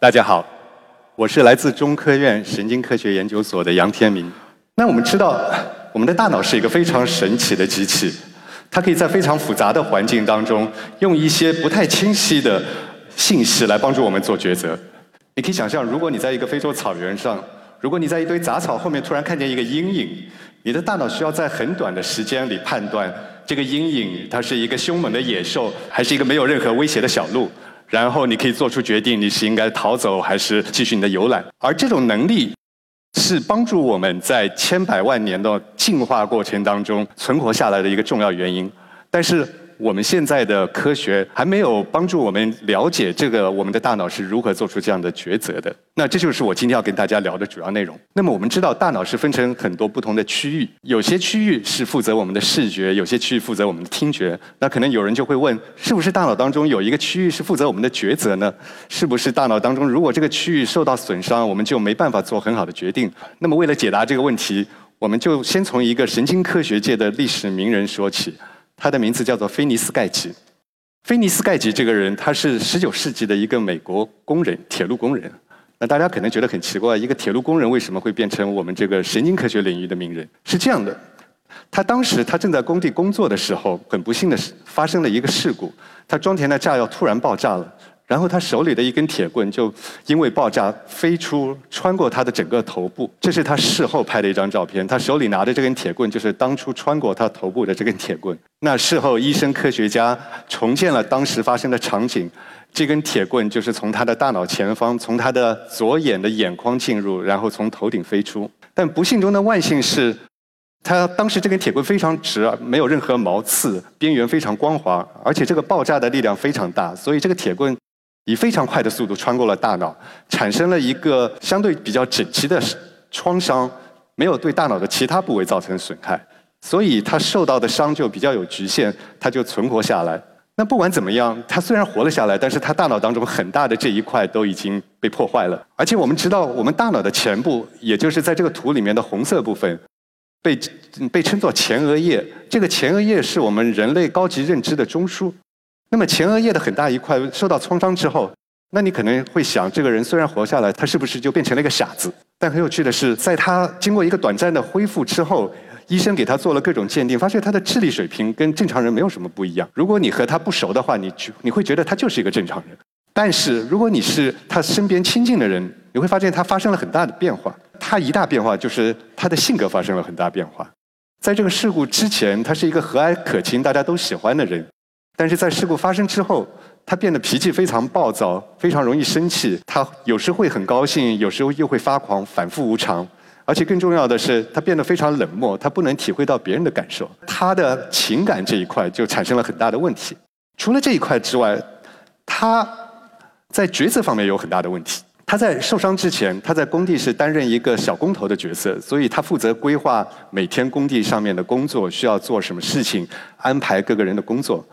大家好，我是来自中科院神经科学研究所的杨天明。那我们知道，我们的大脑是一个非常神奇的机器，它可以在非常复杂的环境当中，用一些不太清晰的信息来帮助我们做抉择。你可以想象，如果你在一个非洲草原上，如果你在一堆杂草后面突然看见一个阴影，你的大脑需要在很短的时间里判断这个阴影它是一个凶猛的野兽，还是一个没有任何威胁的小鹿。然后你可以做出决定，你是应该逃走还是继续你的游览。而这种能力是帮助我们在千百万年的进化过程当中存活下来的一个重要原因。但是。我们现在的科学还没有帮助我们了解这个我们的大脑是如何做出这样的抉择的。那这就是我今天要跟大家聊的主要内容。那么我们知道，大脑是分成很多不同的区域，有些区域是负责我们的视觉，有些区域负责我们的听觉。那可能有人就会问，是不是大脑当中有一个区域是负责我们的抉择呢？是不是大脑当中如果这个区域受到损伤，我们就没办法做很好的决定？那么为了解答这个问题，我们就先从一个神经科学界的历史名人说起。他的名字叫做菲尼斯盖奇。菲尼斯盖奇这个人，他是十九世纪的一个美国工人，铁路工人。那大家可能觉得很奇怪，一个铁路工人为什么会变成我们这个神经科学领域的名人？是这样的，他当时他正在工地工作的时候，很不幸的是发生了一个事故，他装填的炸药突然爆炸了。然后他手里的一根铁棍就因为爆炸飞出，穿过他的整个头部。这是他事后拍的一张照片。他手里拿的这根铁棍就是当初穿过他头部的这根铁棍。那事后医生科学家重建了当时发生的场景，这根铁棍就是从他的大脑前方，从他的左眼的眼眶进入，然后从头顶飞出。但不幸中的万幸是，他当时这根铁棍非常直，没有任何毛刺，边缘非常光滑，而且这个爆炸的力量非常大，所以这个铁棍。以非常快的速度穿过了大脑，产生了一个相对比较整齐的创伤，没有对大脑的其他部位造成损害，所以他受到的伤就比较有局限，他就存活下来。那不管怎么样，他虽然活了下来，但是他大脑当中很大的这一块都已经被破坏了。而且我们知道，我们大脑的前部，也就是在这个图里面的红色部分，被被称作前额叶。这个前额叶是我们人类高级认知的中枢。那么前额叶的很大一块受到创伤之后，那你可能会想，这个人虽然活下来，他是不是就变成了一个傻子？但很有趣的是，在他经过一个短暂的恢复之后，医生给他做了各种鉴定，发现他的智力水平跟正常人没有什么不一样。如果你和他不熟的话，你你会觉得他就是一个正常人。但是如果你是他身边亲近的人，你会发现他发生了很大的变化。他一大变化就是他的性格发生了很大变化。在这个事故之前，他是一个和蔼可亲、大家都喜欢的人。但是在事故发生之后，他变得脾气非常暴躁，非常容易生气。他有时会很高兴，有时候又会发狂，反复无常。而且更重要的是，他变得非常冷漠，他不能体会到别人的感受。他的情感这一块就产生了很大的问题。除了这一块之外，他在抉择方面有很大的问题。他在受伤之前，他在工地是担任一个小工头的角色，所以他负责规划每天工地上面的工作需要做什么事情，安排各个人的工作。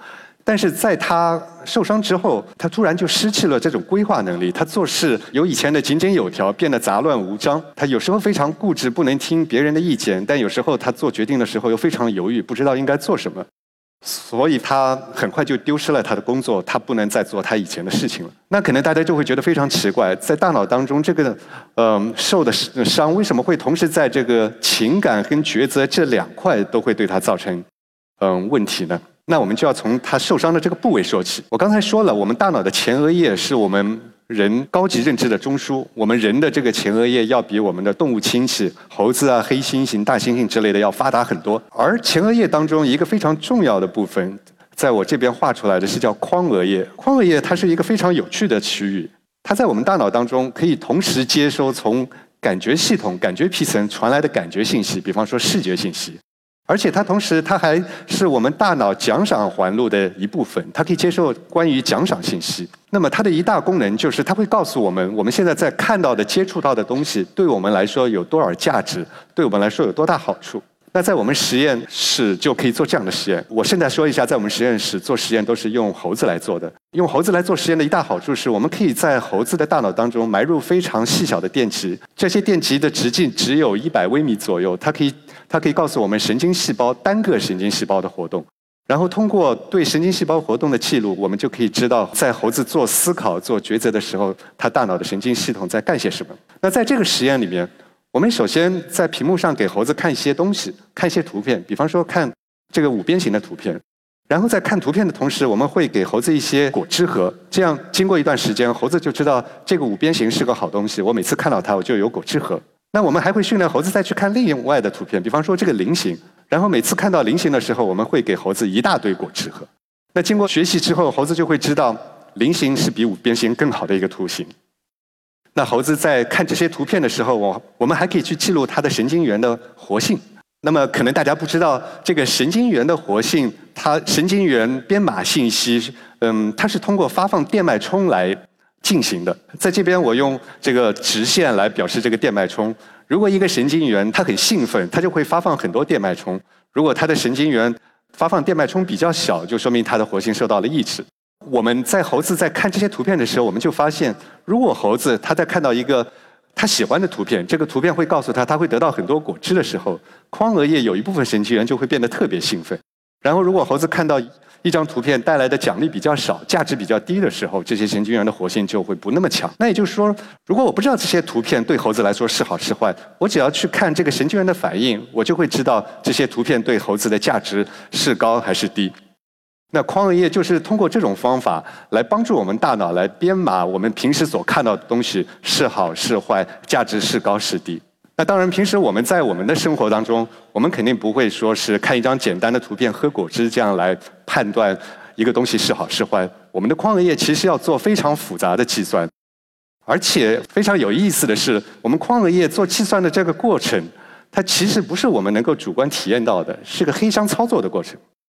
但是在他受伤之后，他突然就失去了这种规划能力。他做事由以前的井井有条变得杂乱无章。他有时候非常固执，不能听别人的意见；但有时候他做决定的时候又非常犹豫，不知道应该做什么。所以他很快就丢失了他的工作，他不能再做他以前的事情了。那可能大家就会觉得非常奇怪，在大脑当中，这个嗯受的伤为什么会同时在这个情感跟抉择这两块都会对他造成嗯问题呢？那我们就要从他受伤的这个部位说起。我刚才说了，我们大脑的前额叶是我们人高级认知的中枢。我们人的这个前额叶要比我们的动物亲戚猴子啊、黑猩猩、大猩猩之类的要发达很多。而前额叶当中一个非常重要的部分，在我这边画出来的是叫眶额叶。眶额叶它是一个非常有趣的区域，它在我们大脑当中可以同时接收从感觉系统、感觉皮层传来的感觉信息，比方说视觉信息。而且它同时，它还是我们大脑奖赏环路的一部分，它可以接受关于奖赏信息。那么它的一大功能就是，它会告诉我们，我们现在在看到的、接触到的东西，对我们来说有多少价值，对我们来说有多大好处。那在我们实验室就可以做这样的实验。我现在说一下，在我们实验室做实验都是用猴子来做的。用猴子来做实验的一大好处是，我们可以在猴子的大脑当中埋入非常细小的电极，这些电极的直径只有一百微米左右，它可以它可以告诉我们神经细胞单个神经细胞的活动。然后通过对神经细胞活动的记录，我们就可以知道，在猴子做思考、做抉择的时候，它大脑的神经系统在干些什么。那在这个实验里面，我们首先在屏幕上给猴子看一些东西，看一些图片，比方说看这个五边形的图片。然后在看图片的同时，我们会给猴子一些果汁盒，这样经过一段时间，猴子就知道这个五边形是个好东西。我每次看到它，我就有果汁盒。那我们还会训练猴子再去看另外的图片，比方说这个菱形。然后每次看到菱形的时候，我们会给猴子一大堆果汁喝。那经过学习之后，猴子就会知道菱形是比五边形更好的一个图形。那猴子在看这些图片的时候，我我们还可以去记录它的神经元的活性。那么可能大家不知道，这个神经元的活性，它神经元编码信息，嗯，它是通过发放电脉冲来。进行的，在这边我用这个直线来表示这个电脉冲。如果一个神经元它很兴奋，它就会发放很多电脉冲；如果它的神经元发放电脉冲比较小，就说明它的活性受到了抑制。我们在猴子在看这些图片的时候，我们就发现，如果猴子它在看到一个它喜欢的图片，这个图片会告诉他他会得到很多果汁的时候，眶额叶有一部分神经元就会变得特别兴奋。然后，如果猴子看到一张图片带来的奖励比较少，价值比较低的时候，这些神经元的活性就会不那么强。那也就是说，如果我不知道这些图片对猴子来说是好是坏，我只要去看这个神经元的反应，我就会知道这些图片对猴子的价值是高还是低。那眶额叶就是通过这种方法来帮助我们大脑来编码我们平时所看到的东西是好是坏，价值是高是低。那当然，平时我们在我们的生活当中，我们肯定不会说是看一张简单的图片、喝果汁这样来判断一个东西是好是坏。我们的眶额叶其实要做非常复杂的计算，而且非常有意思的是，我们眶额叶做计算的这个过程，它其实不是我们能够主观体验到的，是个黑箱操作的过程。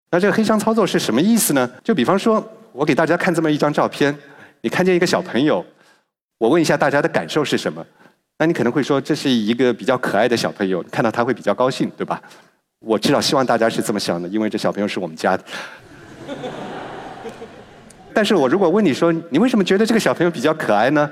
那这个黑箱操作是什么意思呢？就比方说，我给大家看这么一张照片，你看见一个小朋友，我问一下大家的感受是什么？那你可能会说，这是一个比较可爱的小朋友，看到他会比较高兴，对吧？我至少希望大家是这么想的，因为这小朋友是我们家的。但是我如果问你说，你为什么觉得这个小朋友比较可爱呢？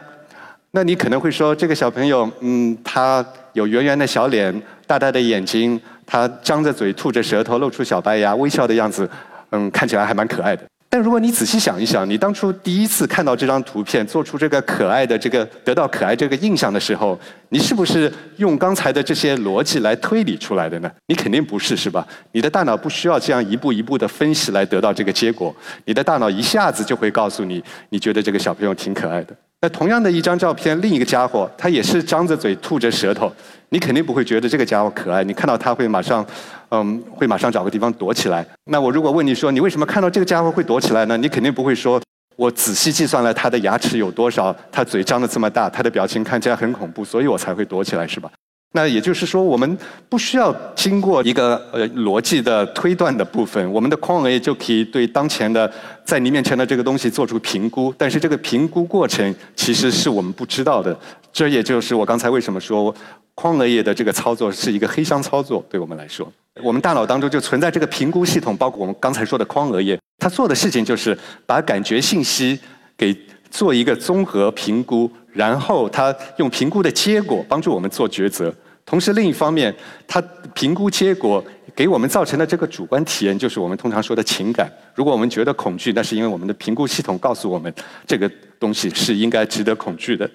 那你可能会说，这个小朋友，嗯，他有圆圆的小脸，大大的眼睛，他张着嘴，吐着舌头，露出小白牙，微笑的样子，嗯，看起来还蛮可爱的。但如果你仔细想一想，你当初第一次看到这张图片，做出这个可爱的这个得到可爱这个印象的时候，你是不是用刚才的这些逻辑来推理出来的呢？你肯定不是，是吧？你的大脑不需要这样一步一步的分析来得到这个结果，你的大脑一下子就会告诉你，你觉得这个小朋友挺可爱的。那同样的一张照片，另一个家伙他也是张着嘴吐着舌头，你肯定不会觉得这个家伙可爱，你看到他会马上。嗯，会马上找个地方躲起来。那我如果问你说，你为什么看到这个家伙会躲起来呢？你肯定不会说，我仔细计算了他的牙齿有多少，他嘴张得这么大，他的表情看起来很恐怖，所以我才会躲起来，是吧？那也就是说，我们不需要经过一个呃逻辑的推断的部分，我们的眶额叶就可以对当前的在你面前的这个东西做出评估。但是这个评估过程其实是我们不知道的。这也就是我刚才为什么说眶额叶的这个操作是一个黑箱操作，对我们来说。我们大脑当中就存在这个评估系统，包括我们刚才说的眶额叶，它做的事情就是把感觉信息给做一个综合评估，然后他用评估的结果帮助我们做抉择。同时，另一方面，他评估结果给我们造成的这个主观体验，就是我们通常说的情感。如果我们觉得恐惧，那是因为我们的评估系统告诉我们这个东西是应该值得恐惧的。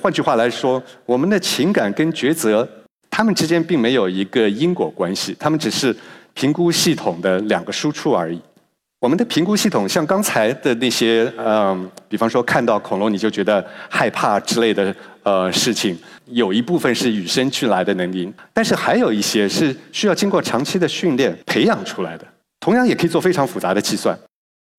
换句话来说，我们的情感跟抉择。它们之间并没有一个因果关系，它们只是评估系统的两个输出而已。我们的评估系统像刚才的那些，嗯，比方说看到恐龙你就觉得害怕之类的，呃，事情，有一部分是与生俱来的能力，但是还有一些是需要经过长期的训练培养出来的。同样也可以做非常复杂的计算。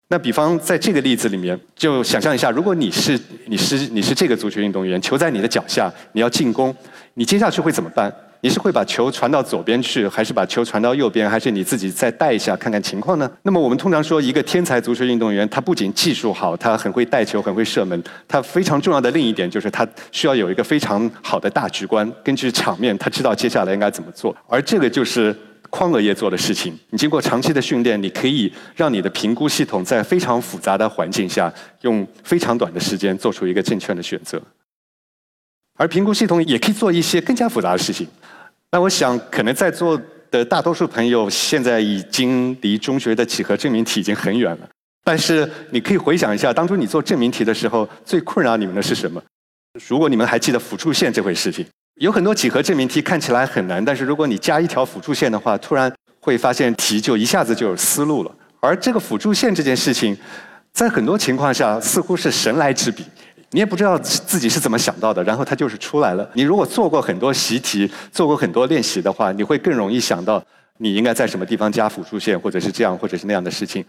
那比方在这个例子里面，就想象一下，如果你是你是你是这个足球运动员，球在你的脚下，你要进攻。你接下去会怎么办？你是会把球传到左边去，还是把球传到右边，还是你自己再带一下看看情况呢？那么我们通常说，一个天才足球运动员，他不仅技术好，他很会带球，很会射门，他非常重要的另一点就是他需要有一个非常好的大局观，根据场面，他知道接下来应该怎么做。而这个就是框额叶做的事情。你经过长期的训练，你可以让你的评估系统在非常复杂的环境下，用非常短的时间做出一个正确的选择。而评估系统也可以做一些更加复杂的事情。那我想，可能在座的大多数朋友现在已经离中学的几何证明题已经很远了。但是你可以回想一下，当初你做证明题的时候，最困扰你们的是什么？如果你们还记得辅助线这回事情，有很多几何证明题看起来很难，但是如果你加一条辅助线的话，突然会发现题就一下子就有思路了。而这个辅助线这件事情，在很多情况下似乎是神来之笔，你也不知道自己是怎么想到的，然后它就是出来了。你如果做过很多习题，做过很多练习的话，你会更容易想到你应该在什么地方加辅助线，或者是这样，或者是那样的事情。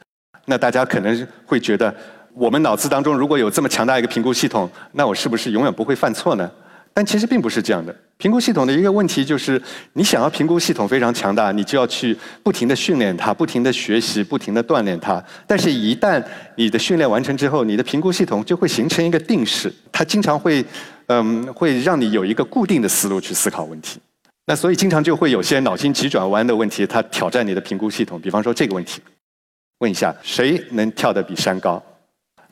那大家可能会觉得，我们脑子当中如果有这么强大一个评估系统，那我是不是永远不会犯错呢？但其实并不是这样的。评估系统的一个问题就是，你想要评估系统非常强大，你就要去不停的训练它，不停的学习，不停的锻炼它。但是，一旦你的训练完成之后，你的评估系统就会形成一个定式，它经常会，嗯，会让你有一个固定的思路去思考问题。那所以，经常就会有些脑筋急转弯的问题，它挑战你的评估系统。比方说这个问题，问一下，谁能跳得比山高？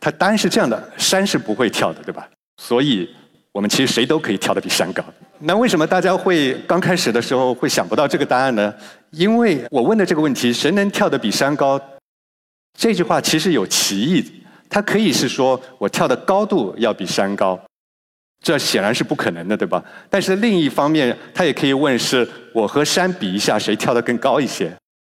它答案是这样的：山是不会跳的，对吧？所以。我们其实谁都可以跳得比山高。那为什么大家会刚开始的时候会想不到这个答案呢？因为我问的这个问题“谁能跳得比山高”，这句话其实有歧义。它可以是说我跳的高度要比山高，这显然是不可能的，对吧？但是另一方面，它也可以问是我和山比一下，谁跳得更高一些。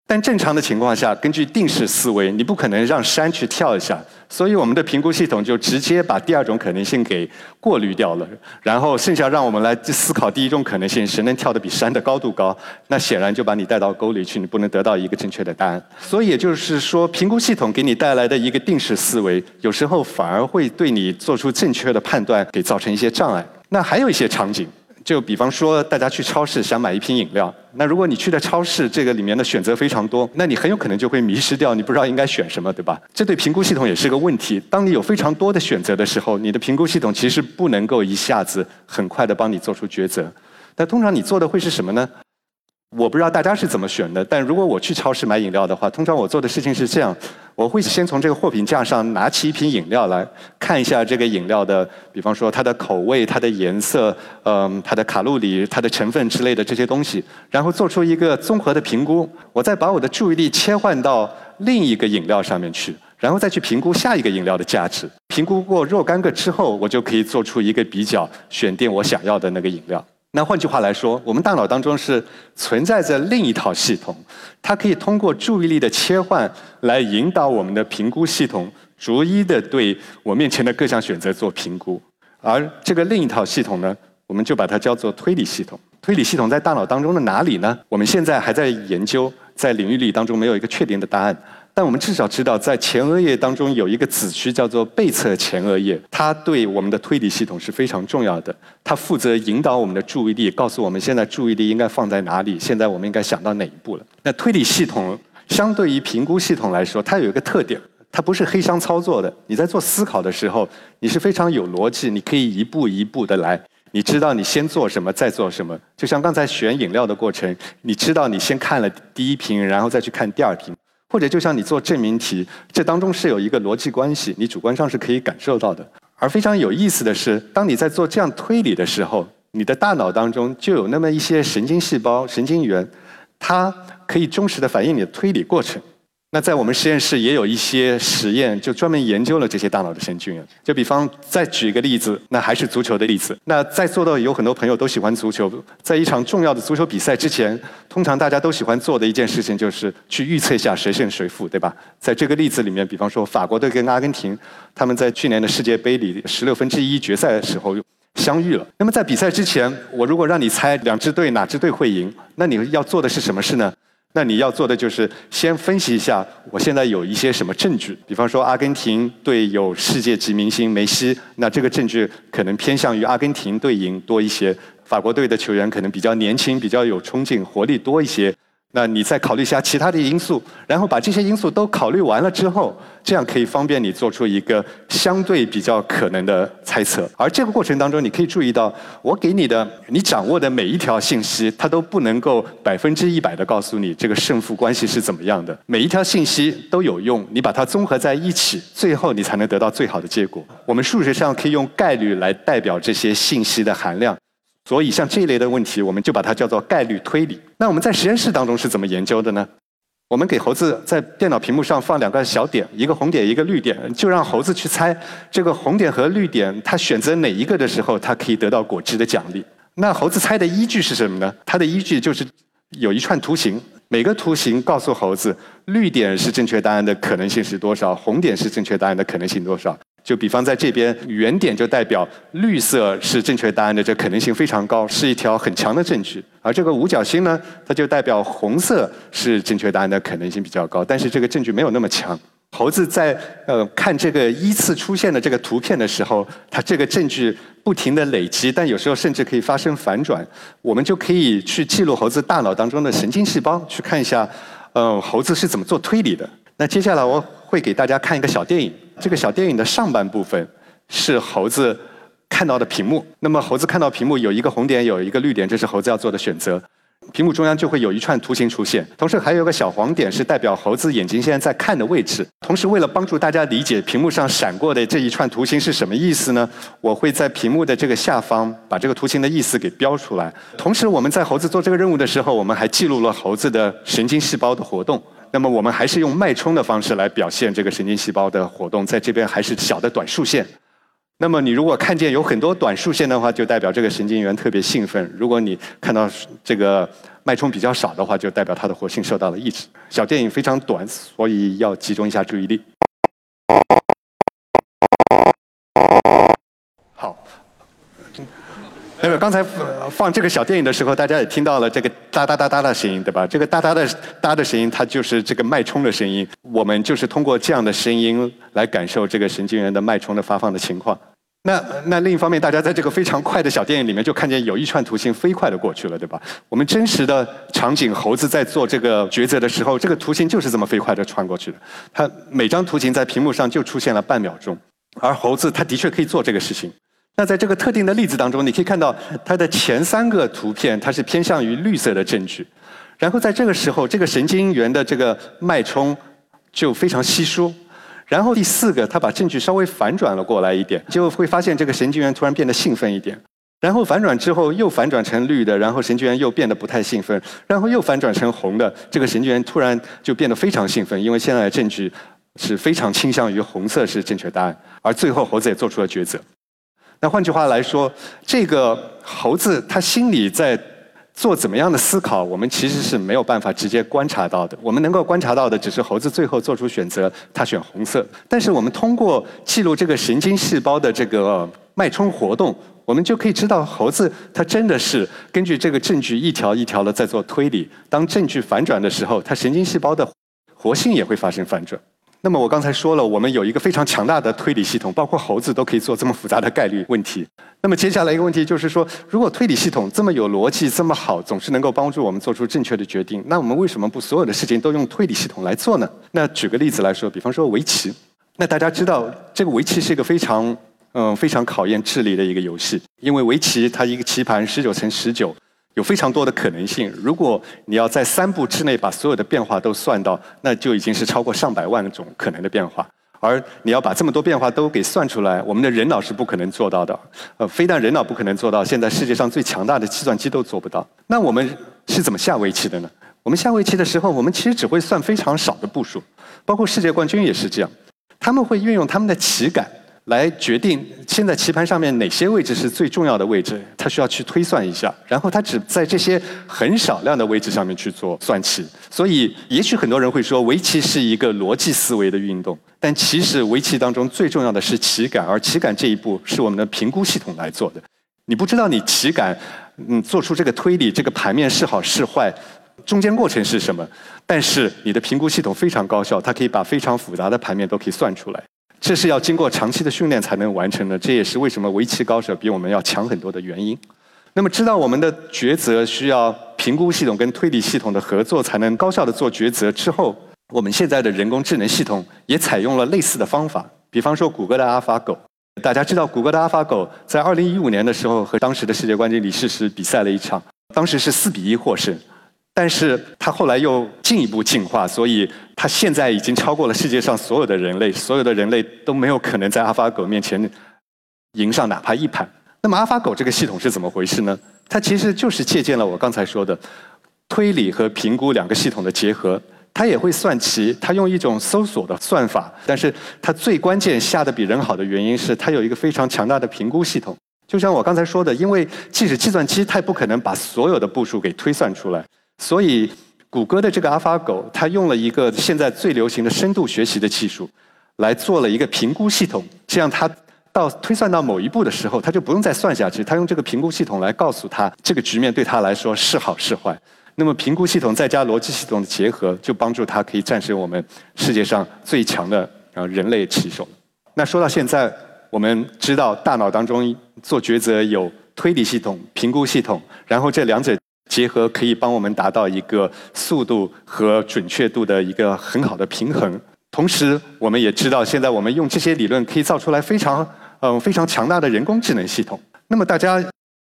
但正常的情况下，根据定式思维，你不可能让山去跳一下，所以我们的评估系统就直接把第二种可能性给过滤掉了，然后剩下让我们来思考第一种可能性：谁能跳得比山的高度高？那显然就把你带到沟里去，你不能得到一个正确的答案。所以也就是说，评估系统给你带来的一个定式思维，有时候反而会对你做出正确的判断给造成一些障碍。那还有一些场景。就比方说，大家去超市想买一瓶饮料，那如果你去的超市这个里面的选择非常多，那你很有可能就会迷失掉，你不知道应该选什么，对吧？这对评估系统也是个问题。当你有非常多的选择的时候，你的评估系统其实不能够一下子很快的帮你做出抉择。那通常你做的会是什么呢？我不知道大家是怎么选的，但如果我去超市买饮料的话，通常我做的事情是这样：我会先从这个货品架上拿起一瓶饮料来看一下这个饮料的，比方说它的口味、它的颜色、嗯，它的卡路里、它的成分之类的这些东西，然后做出一个综合的评估。我再把我的注意力切换到另一个饮料上面去，然后再去评估下一个饮料的价值。评估过若干个之后，我就可以做出一个比较，选定我想要的那个饮料。那换句话来说，我们大脑当中是存在着另一套系统，它可以通过注意力的切换来引导我们的评估系统，逐一的对我面前的各项选择做评估。而这个另一套系统呢，我们就把它叫做推理系统。推理系统在大脑当中的哪里呢？我们现在还在研究，在领域里当中没有一个确定的答案。但我们至少知道，在前额叶当中有一个子区叫做背侧前额叶，它对我们的推理系统是非常重要的。它负责引导我们的注意力，告诉我们现在注意力应该放在哪里，现在我们应该想到哪一步了。那推理系统相对于评估系统来说，它有一个特点，它不是黑箱操作的。你在做思考的时候，你是非常有逻辑，你可以一步一步的来，你知道你先做什么，再做什么。就像刚才选饮料的过程，你知道你先看了第一瓶，然后再去看第二瓶。或者就像你做证明题，这当中是有一个逻辑关系，你主观上是可以感受到的。而非常有意思的是，当你在做这样推理的时候，你的大脑当中就有那么一些神经细胞、神经元，它可以忠实的反映你的推理过程。那在我们实验室也有一些实验，就专门研究了这些大脑的神经元。就比方再举一个例子，那还是足球的例子。那在座的有很多朋友都喜欢足球，在一场重要的足球比赛之前，通常大家都喜欢做的一件事情就是去预测一下谁胜谁负，对吧？在这个例子里面，比方说法国队跟阿根廷，他们在去年的世界杯里十六分之一决赛的时候相遇了。那么在比赛之前，我如果让你猜两支队哪支队会赢，那你要做的是什么事呢？那你要做的就是先分析一下，我现在有一些什么证据。比方说，阿根廷队有世界级明星梅西，那这个证据可能偏向于阿根廷队赢多一些。法国队的球员可能比较年轻，比较有冲劲，活力多一些。那你再考虑一下其他的因素，然后把这些因素都考虑完了之后，这样可以方便你做出一个相对比较可能的猜测。而这个过程当中，你可以注意到，我给你的、你掌握的每一条信息，它都不能够百分之一百的告诉你这个胜负关系是怎么样的。每一条信息都有用，你把它综合在一起，最后你才能得到最好的结果。我们数学上可以用概率来代表这些信息的含量。所以像这一类的问题，我们就把它叫做概率推理。那我们在实验室当中是怎么研究的呢？我们给猴子在电脑屏幕上放两个小点，一个红点，一个绿点，就让猴子去猜这个红点和绿点，它选择哪一个的时候，它可以得到果汁的奖励。那猴子猜的依据是什么呢？它的依据就是有一串图形，每个图形告诉猴子，绿点是正确答案的可能性是多少，红点是正确答案的可能性多少。就比方在这边，圆点就代表绿色是正确答案的，这可能性非常高，是一条很强的证据。而这个五角星呢，它就代表红色是正确答案的可能性比较高，但是这个证据没有那么强。猴子在呃看这个依次出现的这个图片的时候，它这个证据不停的累积，但有时候甚至可以发生反转。我们就可以去记录猴子大脑当中的神经细胞，去看一下，呃，猴子是怎么做推理的。那接下来我会给大家看一个小电影。这个小电影的上半部分是猴子看到的屏幕。那么猴子看到屏幕有一个红点，有一个绿点，这是猴子要做的选择。屏幕中央就会有一串图形出现，同时还有个小黄点是代表猴子眼睛现在在看的位置。同时，为了帮助大家理解屏幕上闪过的这一串图形是什么意思呢？我会在屏幕的这个下方把这个图形的意思给标出来。同时，我们在猴子做这个任务的时候，我们还记录了猴子的神经细胞的活动。那么我们还是用脉冲的方式来表现这个神经细胞的活动，在这边还是小的短竖线。那么你如果看见有很多短竖线的话，就代表这个神经元特别兴奋；如果你看到这个脉冲比较少的话，就代表它的活性受到了抑制。小电影非常短，所以要集中一下注意力。那个刚才放这个小电影的时候，大家也听到了这个哒哒哒哒的声音，对吧？这个哒哒的哒的声音，它就是这个脉冲的声音。我们就是通过这样的声音来感受这个神经元的脉冲的发放的情况。那那另一方面，大家在这个非常快的小电影里面就看见有一串图形飞快的过去了，对吧？我们真实的场景，猴子在做这个抉择的时候，这个图形就是这么飞快的穿过去的。它每张图形在屏幕上就出现了半秒钟，而猴子它的确可以做这个事情。那在这个特定的例子当中，你可以看到它的前三个图片，它是偏向于绿色的证据。然后在这个时候，这个神经元的这个脉冲就非常稀疏。然后第四个，它把证据稍微反转了过来一点，就会发现这个神经元突然变得兴奋一点。然后反转之后又反转成绿的，然后神经元又变得不太兴奋。然后又反转成红的，这个神经元突然就变得非常兴奋，因为现在的证据是非常倾向于红色是正确答案。而最后猴子也做出了抉择。那换句话来说，这个猴子它心里在做怎么样的思考，我们其实是没有办法直接观察到的。我们能够观察到的只是猴子最后做出选择，它选红色。但是我们通过记录这个神经细胞的这个脉冲活动，我们就可以知道猴子它真的是根据这个证据一条一条的在做推理。当证据反转的时候，它神经细胞的活性也会发生反转。那么我刚才说了，我们有一个非常强大的推理系统，包括猴子都可以做这么复杂的概率问题。那么接下来一个问题就是说，如果推理系统这么有逻辑、这么好，总是能够帮助我们做出正确的决定，那我们为什么不所有的事情都用推理系统来做呢？那举个例子来说，比方说围棋。那大家知道，这个围棋是一个非常嗯非常考验智力的一个游戏，因为围棋它一个棋盘十九乘十九。有非常多的可能性。如果你要在三步之内把所有的变化都算到，那就已经是超过上百万种可能的变化。而你要把这么多变化都给算出来，我们的人脑是不可能做到的。呃，非但人脑不可能做到，现在世界上最强大的计算机都做不到。那我们是怎么下围棋的呢？我们下围棋的时候，我们其实只会算非常少的步数，包括世界冠军也是这样，他们会运用他们的棋感。来决定现在棋盘上面哪些位置是最重要的位置，他需要去推算一下，然后他只在这些很少量的位置上面去做算棋。所以，也许很多人会说，围棋是一个逻辑思维的运动，但其实围棋当中最重要的是棋感，而棋感这一步是我们的评估系统来做的。你不知道你棋感，嗯，做出这个推理，这个盘面是好是坏，中间过程是什么？但是你的评估系统非常高效，它可以把非常复杂的盘面都可以算出来。这是要经过长期的训练才能完成的，这也是为什么围棋高手比我们要强很多的原因。那么，知道我们的抉择需要评估系统跟推理系统的合作才能高效的做抉择之后，我们现在的人工智能系统也采用了类似的方法。比方说，谷歌的阿尔法狗，大家知道，谷歌的阿尔法狗在二零一五年的时候和当时的世界冠军李世石比赛了一场，当时是四比一获胜。但是它后来又进一步进化，所以它现在已经超过了世界上所有的人类，所有的人类都没有可能在阿法狗面前赢上哪怕一盘。那么阿法狗这个系统是怎么回事呢？它其实就是借鉴了我刚才说的推理和评估两个系统的结合。它也会算棋，它用一种搜索的算法，但是它最关键下的比人好的原因是它有一个非常强大的评估系统。就像我刚才说的，因为即使计算机它也不可能把所有的步数给推算出来，所以谷歌的这个 AlphaGo 它用了一个现在最流行的深度学习的技术，来做了一个评估系统，这样它到推算到某一步的时候，它就不用再算下去，它用这个评估系统来告诉他这个局面对他来说是好是坏。那么评估系统再加逻辑系统的结合，就帮助它可以战胜我们世界上最强的啊人类棋手。那说到现在，我们知道大脑当中做抉择有推理系统、评估系统，然后这两者结合可以帮我们达到一个速度和准确度的一个很好的平衡。同时，我们也知道现在我们用这些理论可以造出来非常嗯非常强大的人工智能系统。那么大家。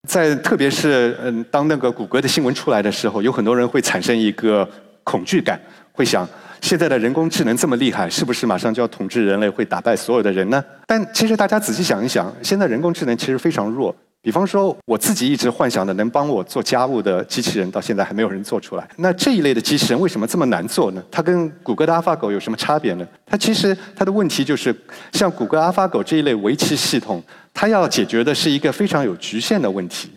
在特别是嗯，当那个谷歌的新闻出来的时候，有很多人会产生一个恐惧感，会想：现在的人工智能这么厉害，是不是马上就要统治人类，会打败所有的人呢？但其实大家仔细想一想，现在人工智能其实非常弱。比方说，我自己一直幻想的能帮我做家务的机器人，到现在还没有人做出来。那这一类的机器人为什么这么难做呢？它跟谷歌的 AlphaGo 有什么差别呢？它其实它的问题就是，像谷歌 AlphaGo 这一类围棋系统，它要解决的是一个非常有局限的问题。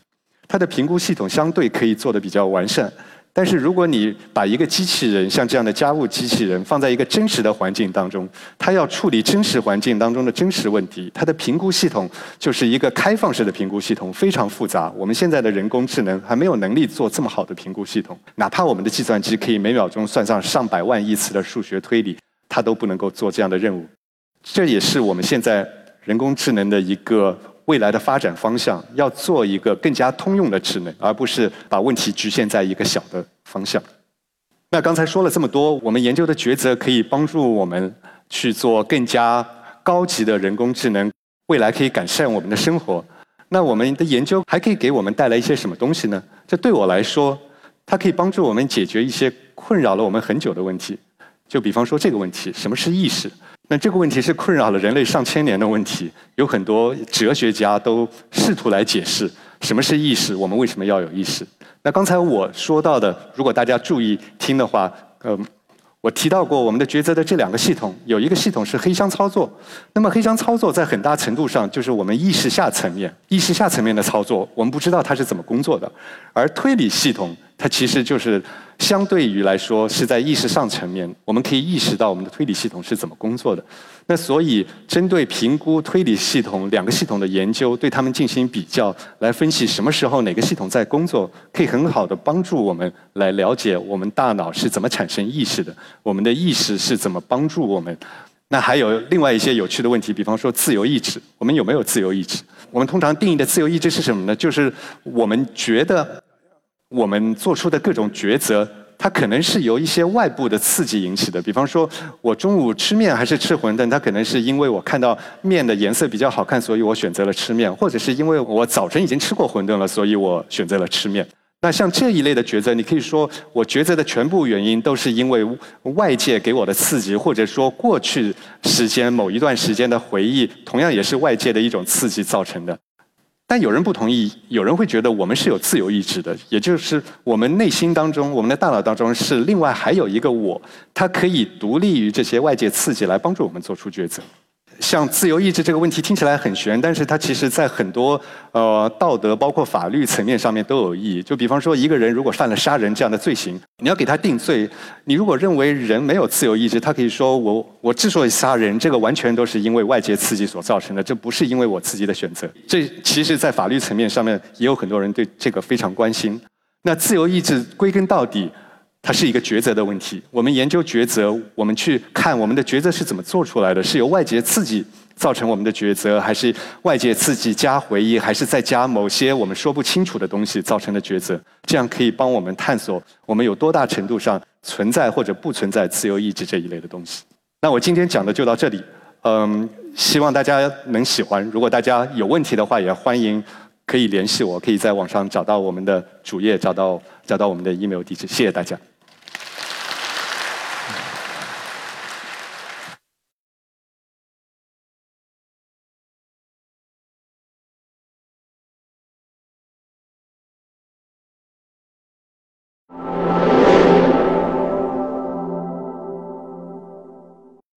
它的评估系统相对可以做的比较完善。但是如果你把一个机器人像这样的家务机器人放在一个真实的环境当中，它要处理真实环境当中的真实问题，它的评估系统就是一个开放式的评估系统，非常复杂。我们现在的人工智能还没有能力做这么好的评估系统，哪怕我们的计算机可以每秒钟算上上百万亿次的数学推理，它都不能够做这样的任务。这也是我们现在人工智能的一个。未来的发展方向要做一个更加通用的智能，而不是把问题局限在一个小的方向。那刚才说了这么多，我们研究的抉择可以帮助我们去做更加高级的人工智能，未来可以改善我们的生活。那我们的研究还可以给我们带来一些什么东西呢？这对我来说，它可以帮助我们解决一些困扰了我们很久的问题。就比方说这个问题：什么是意识？那这个问题是困扰了人类上千年的问题，有很多哲学家都试图来解释什么是意识，我们为什么要有意识。那刚才我说到的，如果大家注意听的话，嗯，我提到过我们的抉择的这两个系统，有一个系统是黑箱操作。那么黑箱操作在很大程度上就是我们意识下层面、意识下层面的操作，我们不知道它是怎么工作的，而推理系统。它其实就是相对于来说是在意识上层面，我们可以意识到我们的推理系统是怎么工作的。那所以针对评估推理系统两个系统的研究，对他们进行比较，来分析什么时候哪个系统在工作，可以很好的帮助我们来了解我们大脑是怎么产生意识的，我们的意识是怎么帮助我们。那还有另外一些有趣的问题，比方说自由意志，我们有没有自由意志？我们通常定义的自由意志是什么呢？就是我们觉得。我们做出的各种抉择，它可能是由一些外部的刺激引起的。比方说，我中午吃面还是吃馄饨，它可能是因为我看到面的颜色比较好看，所以我选择了吃面；或者是因为我早晨已经吃过馄饨了，所以我选择了吃面。那像这一类的抉择，你可以说我抉择的全部原因都是因为外界给我的刺激，或者说过去时间某一段时间的回忆，同样也是外界的一种刺激造成的。但有人不同意，有人会觉得我们是有自由意志的，也就是我们内心当中、我们的大脑当中是另外还有一个我，它可以独立于这些外界刺激来帮助我们做出抉择。像自由意志这个问题听起来很玄，但是它其实在很多呃道德包括法律层面上面都有意义。就比方说，一个人如果犯了杀人这样的罪行，你要给他定罪，你如果认为人没有自由意志，他可以说我我之所以杀人，这个完全都是因为外界刺激所造成的，这不是因为我自己的选择。这其实，在法律层面上面也有很多人对这个非常关心。那自由意志归根到底。它是一个抉择的问题。我们研究抉择，我们去看我们的抉择是怎么做出来的，是由外界刺激造成我们的抉择，还是外界刺激加回忆，还是再加某些我们说不清楚的东西造成的抉择？这样可以帮我们探索我们有多大程度上存在或者不存在自由意志这一类的东西。那我今天讲的就到这里，嗯，希望大家能喜欢。如果大家有问题的话，也欢迎可以联系我，可以在网上找到我们的主页，找到找到我们的 email 地址。谢谢大家。